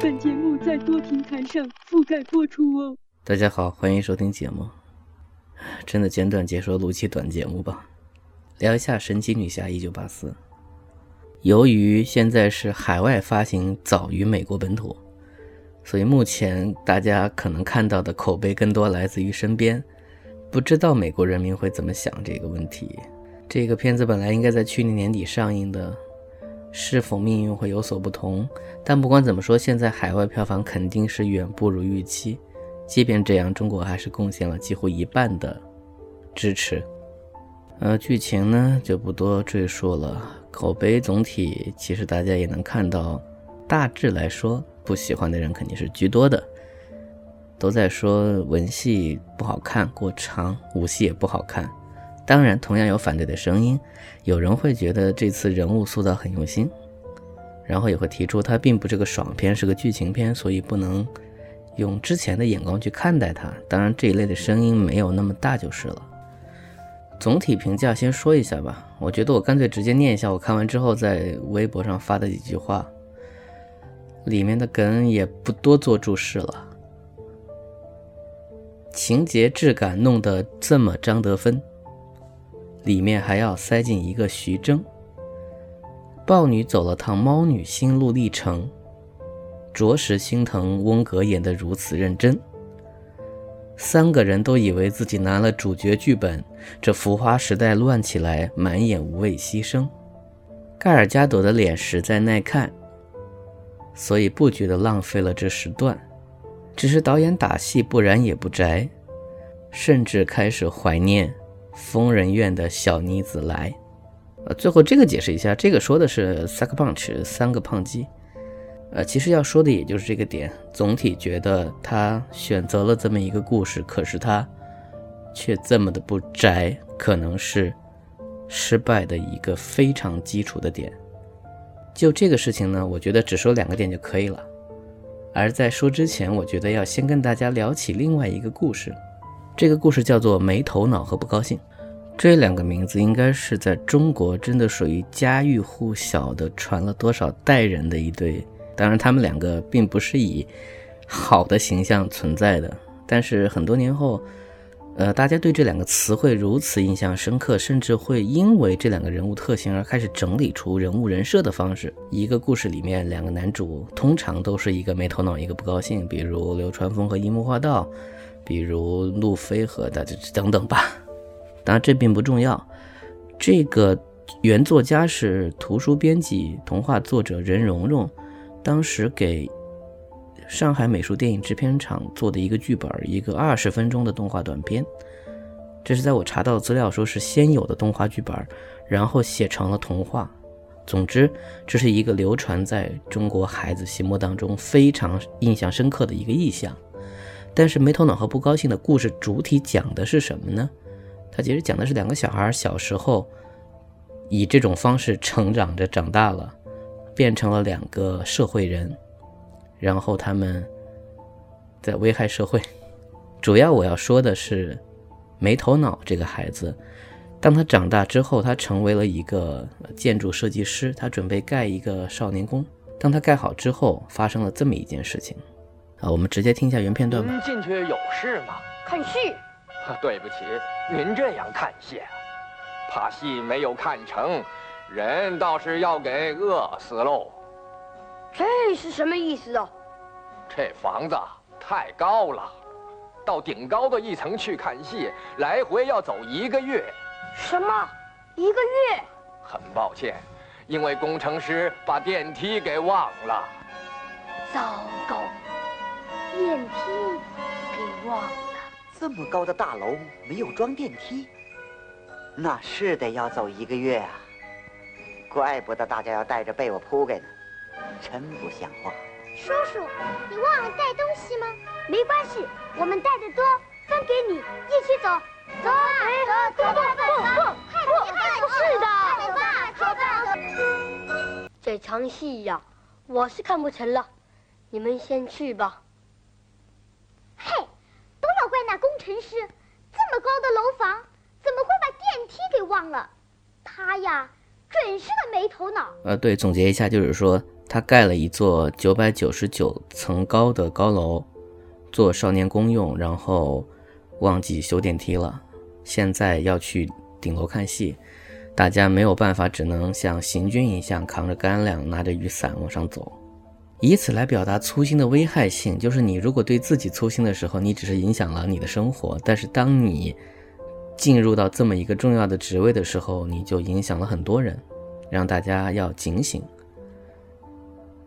本节目在多平台上覆盖播出哦。大家好，欢迎收听节目。真的简短解说录期短节目吧，聊一下《神奇女侠一九八四》。由于现在是海外发行早于美国本土，所以目前大家可能看到的口碑更多来自于身边。不知道美国人民会怎么想这个问题。这个片子本来应该在去年年底上映的，是否命运会有所不同？但不管怎么说，现在海外票房肯定是远不如预期。即便这样，中国还是贡献了几乎一半的支持。呃，剧情呢就不多赘述了。口碑总体其实大家也能看到，大致来说，不喜欢的人肯定是居多的，都在说文戏不好看、过长，武戏也不好看。当然，同样有反对的声音，有人会觉得这次人物塑造很用心，然后也会提出它并不是个爽片，是个剧情片，所以不能用之前的眼光去看待它。当然，这一类的声音没有那么大就是了。总体评价先说一下吧，我觉得我干脆直接念一下我看完之后在微博上发的几句话，里面的梗也不多做注释了。情节质感弄得这么张德芬，里面还要塞进一个徐峥。豹女走了趟猫女心路历程，着实心疼翁格演得如此认真。三个人都以为自己拿了主角剧本，这浮华时代乱起来，满眼无畏牺牲。盖尔加朵的脸实在耐看，所以不觉得浪费了这时段。只是导演打戏不然也不宅，甚至开始怀念疯人院的小妮子来。呃，最后这个解释一下，这个说的是 sack Punch 三个胖鸡。呃，其实要说的也就是这个点。总体觉得他选择了这么一个故事，可是他却这么的不宅，可能是失败的一个非常基础的点。就这个事情呢，我觉得只说两个点就可以了。而在说之前，我觉得要先跟大家聊起另外一个故事。这个故事叫做《没头脑和不高兴》。这两个名字应该是在中国真的属于家喻户晓的，传了多少代人的一对。当然，他们两个并不是以好的形象存在的。但是很多年后，呃，大家对这两个词汇如此印象深刻，甚至会因为这两个人物特性而开始整理出人物人设的方式。一个故事里面，两个男主通常都是一个没头脑，一个不高兴，比如流川枫和樱木花道，比如路飞和的等等吧。当然，这并不重要。这个原作家是图书编辑、童话作者任蓉蓉，当时给。上海美术电影制片厂做的一个剧本，一个二十分钟的动画短片。这是在我查到的资料说是先有的动画剧本，然后写成了童话。总之，这是一个流传在中国孩子心目当中非常印象深刻的一个意象。但是没头脑和不高兴的故事主体讲的是什么呢？它其实讲的是两个小孩小时候以这种方式成长着，长大了，变成了两个社会人。然后他们在危害社会。主要我要说的是，没头脑这个孩子，当他长大之后，他成为了一个建筑设计师，他准备盖一个少年宫。当他盖好之后，发生了这么一件事情。啊，我们直接听一下原片段吧。您进去有事吗？看戏。对不起，您这样看戏，怕戏没有看成，人倒是要给饿死喽。这是什么意思啊？这房子太高了，到顶高的一层去看戏，来回要走一个月。什么？一个月？很抱歉，因为工程师把电梯给忘了。糟糕，电梯给忘了。这么高的大楼没有装电梯，那是得要走一个月啊！怪不得大家要带着被我铺盖呢。真不像话！叔叔，你忘了带东西吗？没关系，我们带的多，分给你，一起走。走啊，走，做饭吧，不不不，是的，做饭。这场戏呀，我是看不成了，你们先去吧。嘿，都要怪那工程师，这么高的楼房，怎么会把电梯给忘了？他呀，准是个没头脑。呃，对，总结一下就是说，他盖了一座九百九十九层高的高楼，做少年宫用，然后忘记修电梯了。现在要去顶楼看戏，大家没有办法，只能像行军一样扛着干粮，拿着雨伞往上走，以此来表达粗心的危害性。就是你如果对自己粗心的时候，你只是影响了你的生活；但是当你进入到这么一个重要的职位的时候，你就影响了很多人，让大家要警醒。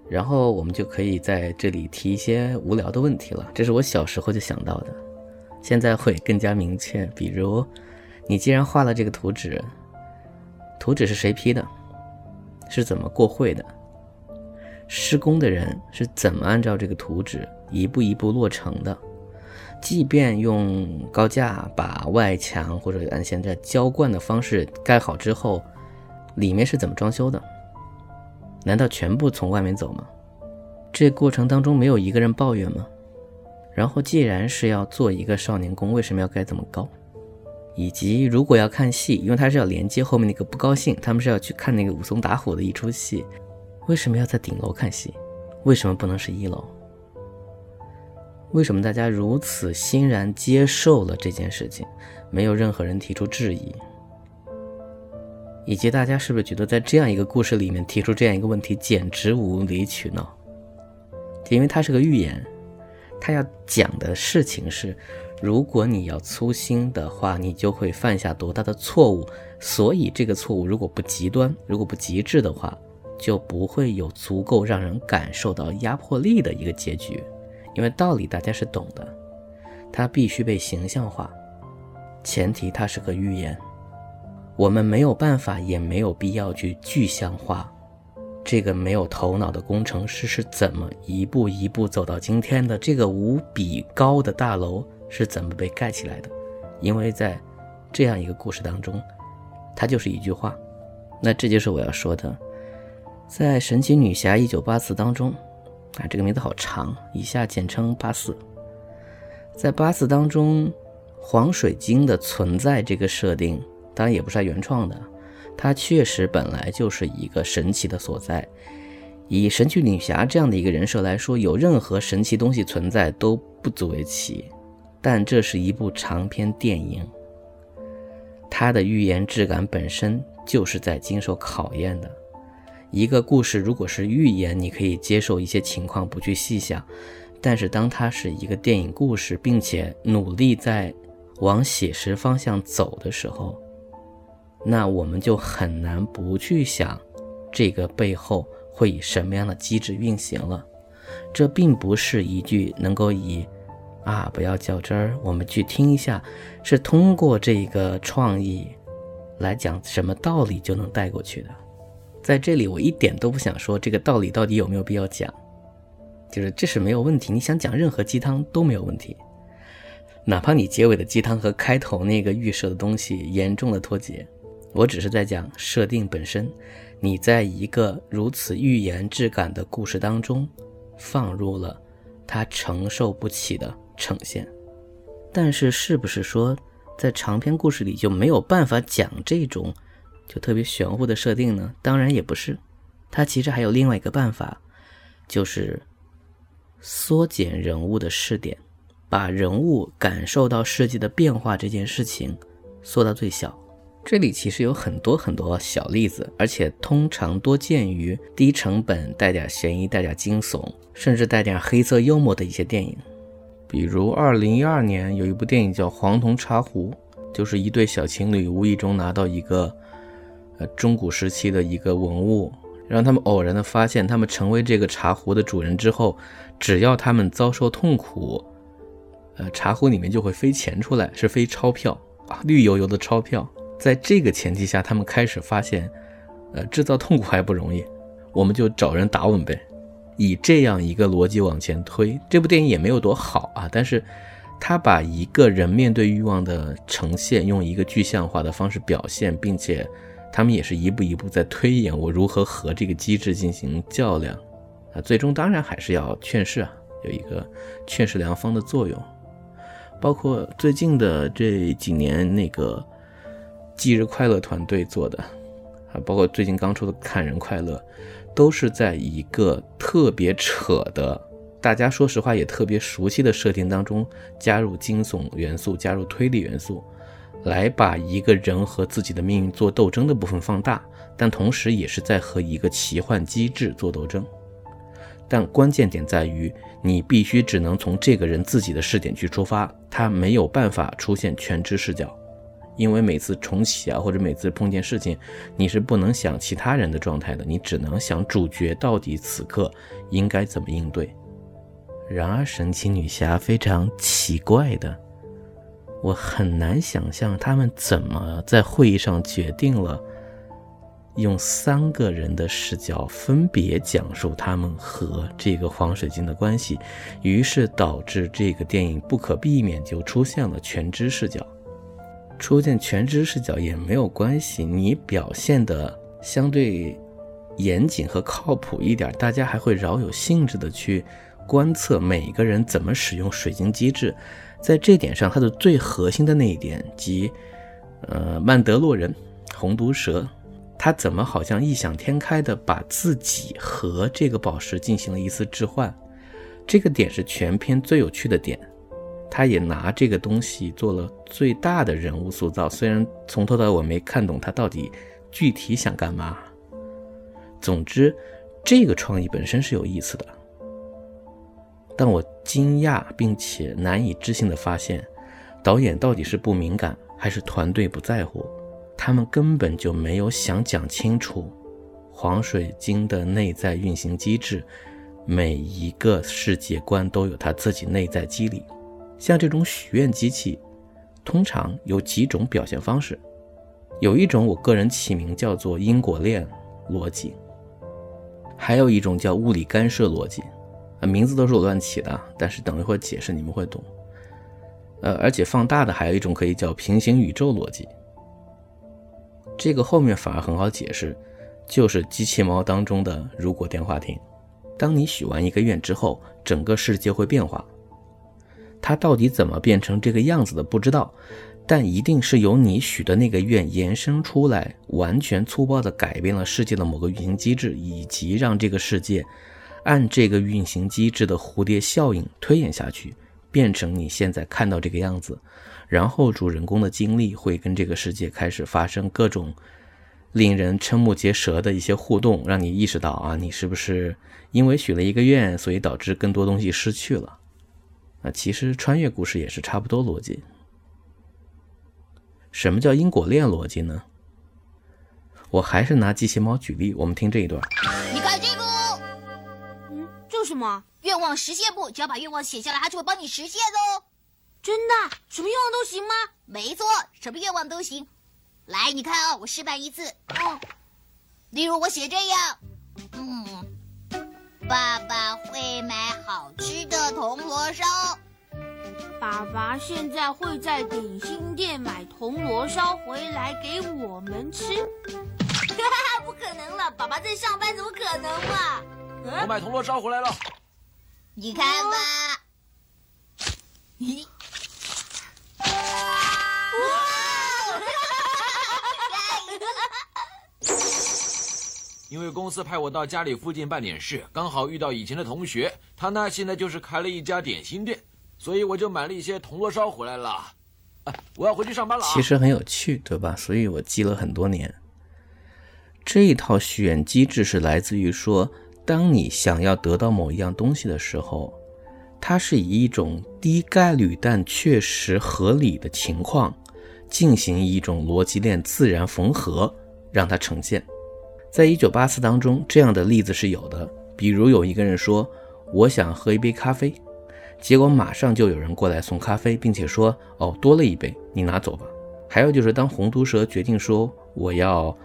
然后我们就可以在这里提一些无聊的问题了，这是我小时候就想到的。现在会更加明确，比如，你既然画了这个图纸，图纸是谁批的？是怎么过会的？施工的人是怎么按照这个图纸一步一步落成的？即便用高架把外墙或者按现在浇灌的方式盖好之后，里面是怎么装修的？难道全部从外面走吗？这过程当中没有一个人抱怨吗？然后，既然是要做一个少年宫，为什么要盖这么高？以及如果要看戏，因为它是要连接后面那个不高兴，他们是要去看那个武松打虎的一出戏，为什么要在顶楼看戏？为什么不能是一楼？为什么大家如此欣然接受了这件事情，没有任何人提出质疑？以及大家是不是觉得在这样一个故事里面提出这样一个问题简直无理取闹？因为它是个寓言。它要讲的事情是，如果你要粗心的话，你就会犯下多大的错误。所以这个错误如果不极端，如果不极致的话，就不会有足够让人感受到压迫力的一个结局。因为道理大家是懂的，它必须被形象化，前提它是个寓言，我们没有办法，也没有必要去具象化。这个没有头脑的工程师是怎么一步一步走到今天的？这个无比高的大楼是怎么被盖起来的？因为在这样一个故事当中，它就是一句话。那这就是我要说的，在《神奇女侠一九八四》当中，啊，这个名字好长，以下简称八四。在八四当中，黄水晶的存在这个设定，当然也不是他原创的。它确实本来就是一个神奇的所在，以神奇女侠这样的一个人设来说，有任何神奇东西存在都不足为奇。但这是一部长篇电影，它的寓言质感本身就是在经受考验的。一个故事如果是寓言，你可以接受一些情况不去细想；但是当它是一个电影故事，并且努力在往写实方向走的时候，那我们就很难不去想，这个背后会以什么样的机制运行了。这并不是一句能够以“啊，不要较真儿，我们去听一下”，是通过这个创意来讲什么道理就能带过去的。在这里，我一点都不想说这个道理到底有没有必要讲，就是这是没有问题。你想讲任何鸡汤都没有问题，哪怕你结尾的鸡汤和开头那个预设的东西严重的脱节。我只是在讲设定本身，你在一个如此预言质感的故事当中，放入了他承受不起的呈现。但是，是不是说在长篇故事里就没有办法讲这种就特别玄乎的设定呢？当然也不是，它其实还有另外一个办法，就是缩减人物的视点，把人物感受到世界的变化这件事情缩到最小。这里其实有很多很多小例子，而且通常多见于低成本、带点悬疑、带点惊悚，甚至带点黑色幽默的一些电影。比如，二零一二年有一部电影叫《黄铜茶壶》，就是一对小情侣无意中拿到一个呃中古时期的一个文物，让他们偶然的发现，他们成为这个茶壶的主人之后，只要他们遭受痛苦，呃，茶壶里面就会飞钱出来，是飞钞票啊，绿油油的钞票。在这个前提下，他们开始发现，呃，制造痛苦还不容易，我们就找人打我们呗。以这样一个逻辑往前推。这部电影也没有多好啊，但是他把一个人面对欲望的呈现，用一个具象化的方式表现，并且他们也是一步一步在推演我如何和这个机制进行较量啊。最终当然还是要劝世啊，有一个劝世良方的作用。包括最近的这几年那个忌日快乐团队做的啊，包括最近刚出的看人快乐，都是在一个特别扯的，大家说实话也特别熟悉的设定当中加入惊悚元素，加入推理元素，来把一个人和自己的命运做斗争的部分放大，但同时也是在和一个奇幻机制做斗争。但关键点在于，你必须只能从这个人自己的视点去出发，他没有办法出现全知视角，因为每次重启啊，或者每次碰见事情，你是不能想其他人的状态的，你只能想主角到底此刻应该怎么应对。然而，神奇女侠非常奇怪的，我很难想象他们怎么在会议上决定了。用三个人的视角分别讲述他们和这个黄水晶的关系，于是导致这个电影不可避免就出现了全知视角。出现全知视角也没有关系，你表现的相对严谨和靠谱一点，大家还会饶有兴致的去观测每个人怎么使用水晶机制。在这点上，它的最核心的那一点即，呃，曼德洛人、红毒蛇。他怎么好像异想天开的把自己和这个宝石进行了一次置换？这个点是全片最有趣的点。他也拿这个东西做了最大的人物塑造，虽然从头到尾没看懂他到底具体想干嘛。总之，这个创意本身是有意思的。但我惊讶并且难以置信的发现，导演到底是不敏感，还是团队不在乎？他们根本就没有想讲清楚黄水晶的内在运行机制，每一个世界观都有它自己内在机理。像这种许愿机器，通常有几种表现方式，有一种我个人起名叫做因果链逻辑，还有一种叫物理干涉逻辑，名字都是我乱起的，但是等一会儿解释你们会懂。呃，而且放大的还有一种可以叫平行宇宙逻辑。这个后面反而很好解释，就是机器猫当中的如果电话亭。当你许完一个愿之后，整个世界会变化。它到底怎么变成这个样子的不知道，但一定是由你许的那个愿延伸出来，完全粗暴地改变了世界的某个运行机制，以及让这个世界按这个运行机制的蝴蝶效应推演下去，变成你现在看到这个样子。然后主人公的经历会跟这个世界开始发生各种令人瞠目结舌的一些互动，让你意识到啊，你是不是因为许了一个愿，所以导致更多东西失去了？啊，其实穿越故事也是差不多逻辑。什么叫因果链逻辑呢？我还是拿机器猫举例，我们听这一段。什么？愿望实现簿，只要把愿望写下来，它就会帮你实现哦。真的，什么愿望都行吗？没错，什么愿望都行。来，你看啊，我示范一次。嗯，例如我写这样，嗯，爸爸会买好吃的铜锣烧。爸爸现在会在点心店买铜锣烧回来给我们吃。哈哈，不可能了，爸爸在上班，怎么可能嘛？我买铜锣烧回来了，你看吧。咦？因为公司派我到家里附近办点事，刚好遇到以前的同学，他呢现在就是开了一家点心店，所以我就买了一些铜锣烧回来了。啊，我要回去上班了。其实很有趣，对吧？所以我记了很多年。这一套许愿机制是来自于说，当你想要得到某一样东西的时候，它是以一种低概率但确实合理的情况，进行一种逻辑链自然缝合，让它呈现。在一九八四当中，这样的例子是有的。比如有一个人说：“我想喝一杯咖啡”，结果马上就有人过来送咖啡，并且说：“哦，多了一杯，你拿走吧。”还有就是，当红毒蛇决定说我要，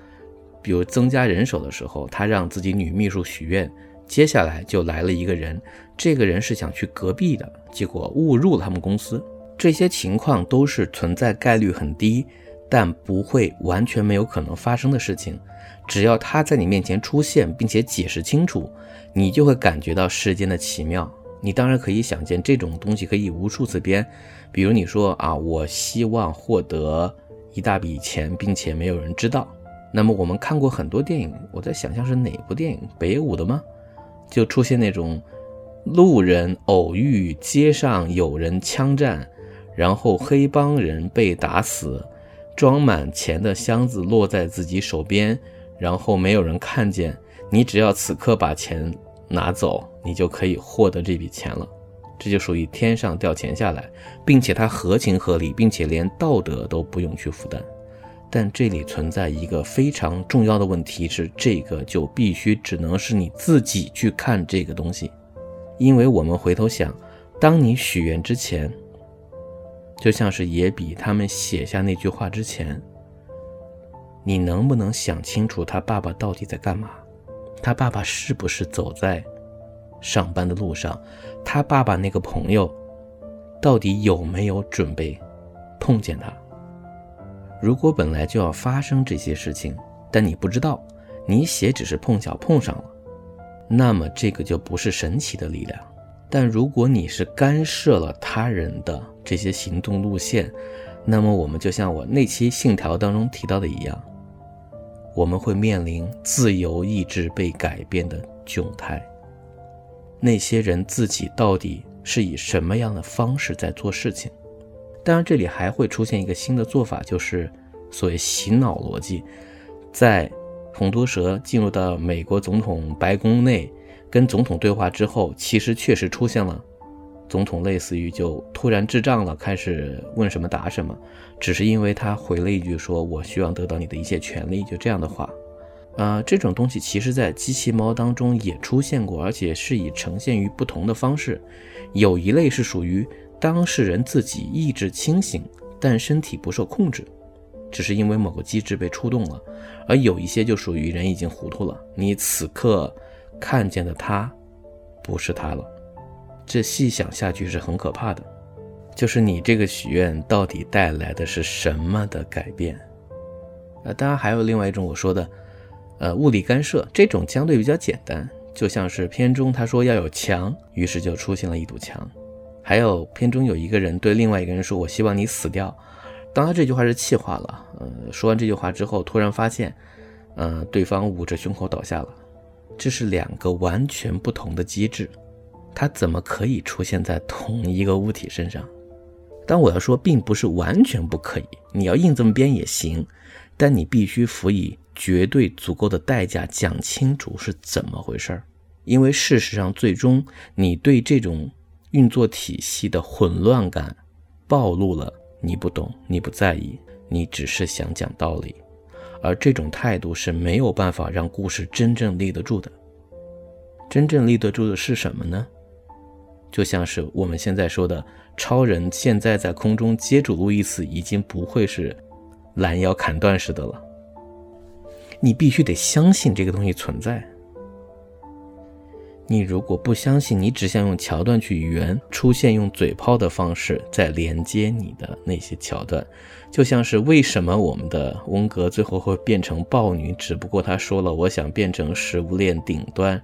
比如增加人手的时候，他让自己女秘书许愿，接下来就来了一个人，这个人是想去隔壁的，结果误入了他们公司。这些情况都是存在概率很低，但不会完全没有可能发生的事情。只要他在你面前出现，并且解释清楚，你就会感觉到世间的奇妙。你当然可以想见这种东西可以无数次编，比如你说啊，我希望获得一大笔钱，并且没有人知道。那么我们看过很多电影，我在想象是哪部电影？北舞的吗？就出现那种路人偶遇街上有人枪战，然后黑帮人被打死，装满钱的箱子落在自己手边。然后没有人看见你，只要此刻把钱拿走，你就可以获得这笔钱了。这就属于天上掉钱下来，并且它合情合理，并且连道德都不用去负担。但这里存在一个非常重要的问题是，这个就必须只能是你自己去看这个东西，因为我们回头想，当你许愿之前，就像是野比他们写下那句话之前。你能不能想清楚他爸爸到底在干嘛？他爸爸是不是走在上班的路上？他爸爸那个朋友到底有没有准备碰见他？如果本来就要发生这些事情，但你不知道，你写只是碰巧碰上了，那么这个就不是神奇的力量。但如果你是干涉了他人的这些行动路线，那么我们就像我那期信条当中提到的一样。我们会面临自由意志被改变的窘态。那些人自己到底是以什么样的方式在做事情？当然，这里还会出现一个新的做法，就是所谓洗脑逻辑。在红多蛇进入到美国总统白宫内跟总统对话之后，其实确实出现了。总统类似于就突然智障了，开始问什么答什么，只是因为他回了一句说：“我希望得到你的一切权利。”就这样的话，啊，这种东西其实在机器猫当中也出现过，而且是以呈现于不同的方式。有一类是属于当事人自己意志清醒，但身体不受控制，只是因为某个机制被触动了；而有一些就属于人已经糊涂了，你此刻看见的他，不是他了。这细想下去是很可怕的，就是你这个许愿到底带来的是什么的改变？呃，当然还有另外一种我说的，呃，物理干涉这种相对比较简单，就像是片中他说要有墙，于是就出现了一堵墙。还有片中有一个人对另外一个人说：“我希望你死掉。”当他这句话是气话了，呃，说完这句话之后，突然发现，嗯，对方捂着胸口倒下了。这是两个完全不同的机制。它怎么可以出现在同一个物体身上？但我要说，并不是完全不可以，你要硬这么编也行，但你必须辅以绝对足够的代价，讲清楚是怎么回事儿。因为事实上，最终你对这种运作体系的混乱感暴露了，你不懂，你不在意，你只是想讲道理，而这种态度是没有办法让故事真正立得住的。真正立得住的是什么呢？就像是我们现在说的，超人现在在空中接住路易斯，已经不会是拦腰砍断似的了。你必须得相信这个东西存在。你如果不相信，你只想用桥段去圆出现用嘴炮的方式在连接你的那些桥段，就像是为什么我们的温格最后会变成豹女，只不过他说了我想变成食物链顶端。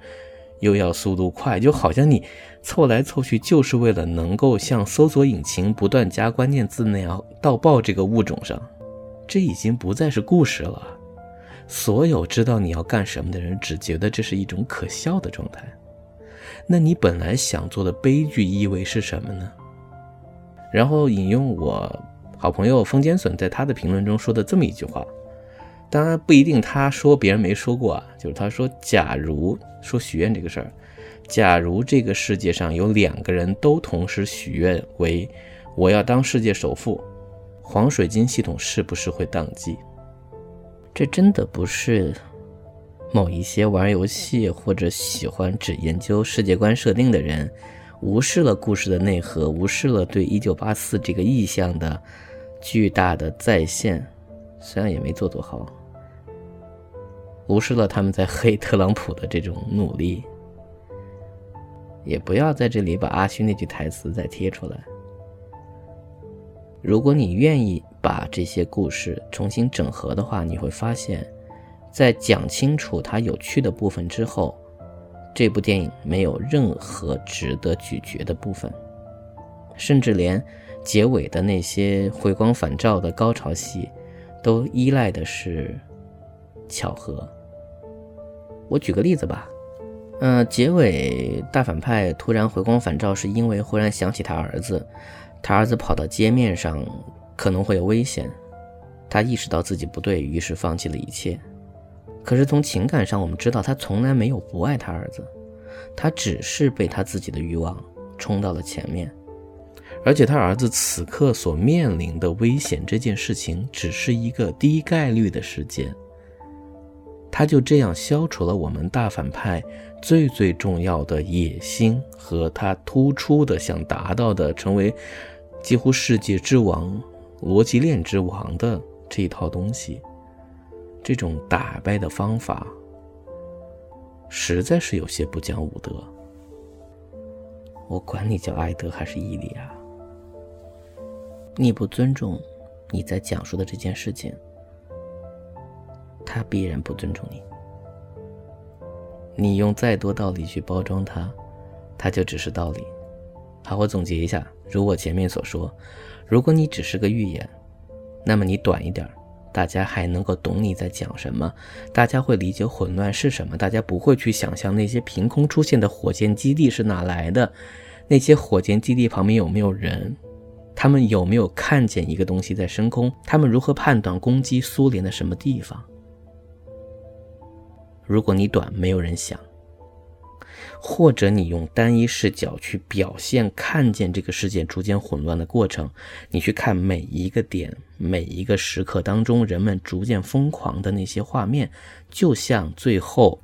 又要速度快，就好像你凑来凑去就是为了能够像搜索引擎不断加关键字那样到爆这个物种上，这已经不再是故事了。所有知道你要干什么的人只觉得这是一种可笑的状态。那你本来想做的悲剧意味是什么呢？然后引用我好朋友风间笋在他的评论中说的这么一句话。当然不一定，他说别人没说过啊，就是他说，假如说许愿这个事儿，假如这个世界上有两个人都同时许愿为我要当世界首富，黄水晶系统是不是会宕机？这真的不是某一些玩游戏或者喜欢只研究世界观设定的人无视了故事的内核，无视了对一九八四这个意象的巨大的再现，虽然也没做多好。无视了他们在黑特朗普的这种努力，也不要在这里把阿虚那句台词再贴出来。如果你愿意把这些故事重新整合的话，你会发现，在讲清楚它有趣的部分之后，这部电影没有任何值得咀嚼的部分，甚至连结尾的那些回光返照的高潮戏，都依赖的是巧合。我举个例子吧，嗯，结尾大反派突然回光返照，是因为忽然想起他儿子。他儿子跑到街面上，可能会有危险。他意识到自己不对，于是放弃了一切。可是从情感上，我们知道他从来没有不爱他儿子，他只是被他自己的欲望冲到了前面。而且他儿子此刻所面临的危险这件事情，只是一个低概率的事件。他就这样消除了我们大反派最最重要的野心和他突出的想达到的成为。几乎世界之王、逻辑链之王的这一套东西，这种打败的方法，实在是有些不讲武德。我管你叫艾德还是伊利亚，你不尊重你在讲述的这件事情，他必然不尊重你。你用再多道理去包装它，它就只是道理。好，我总结一下，如我前面所说，如果你只是个预言，那么你短一点，大家还能够懂你在讲什么，大家会理解混乱是什么，大家不会去想象那些凭空出现的火箭基地是哪来的，那些火箭基地旁边有没有人，他们有没有看见一个东西在升空，他们如何判断攻击苏联的什么地方？如果你短，没有人想。或者你用单一视角去表现，看见这个世界逐渐混乱的过程，你去看每一个点、每一个时刻当中人们逐渐疯狂的那些画面，就像最后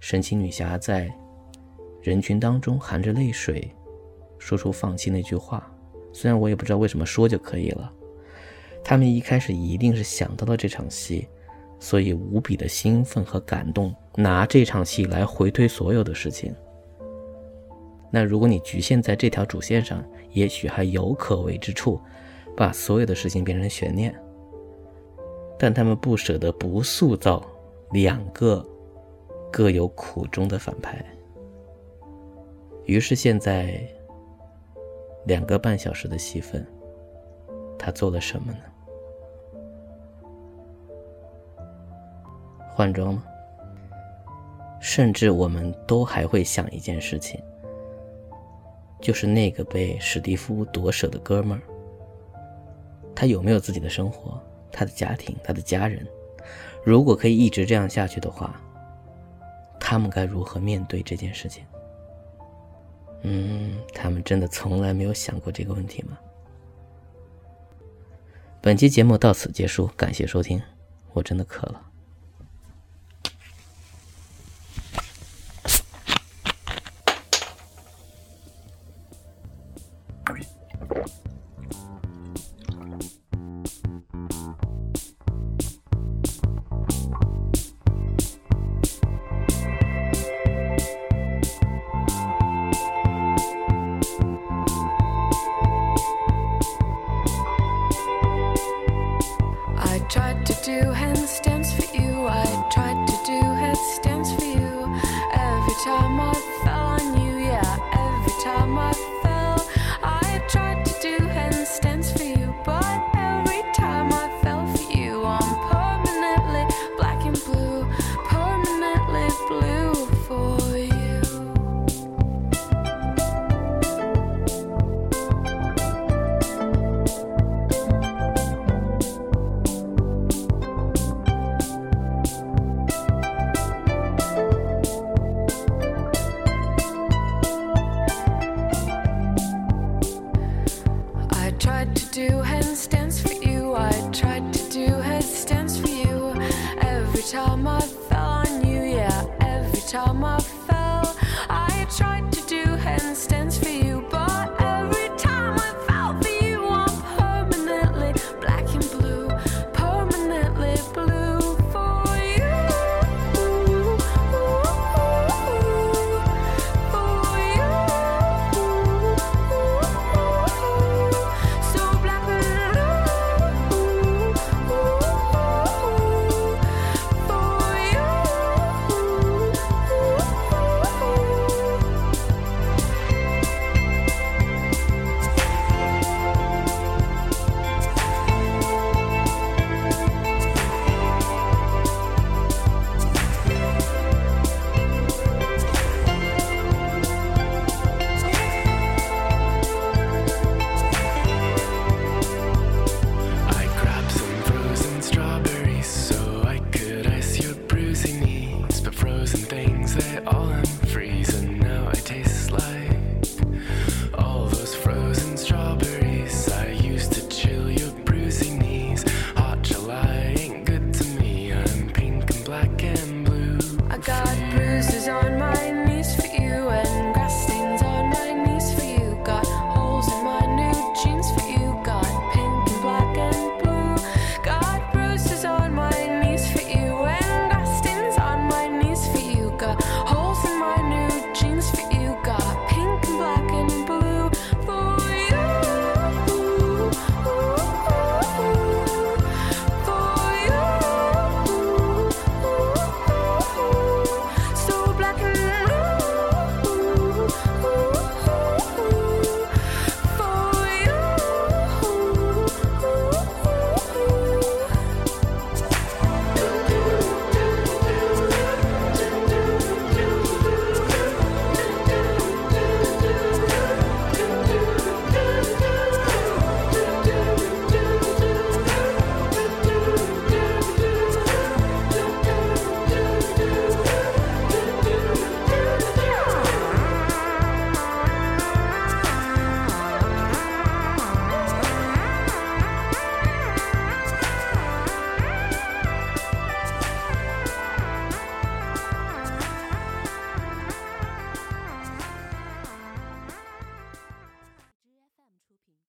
神奇女侠在人群当中含着泪水说出放弃那句话。虽然我也不知道为什么说就可以了，他们一开始一定是想到了这场戏，所以无比的兴奋和感动，拿这场戏来回推所有的事情。那如果你局限在这条主线上，也许还有可为之处，把所有的事情变成悬念。但他们不舍得不塑造两个各有苦衷的反派，于是现在两个半小时的戏份，他做了什么呢？换装吗？甚至我们都还会想一件事情。就是那个被史蒂夫夺舍的哥们儿，他有没有自己的生活？他的家庭，他的家人，如果可以一直这样下去的话，他们该如何面对这件事情？嗯，他们真的从来没有想过这个问题吗？本期节目到此结束，感谢收听，我真的渴了。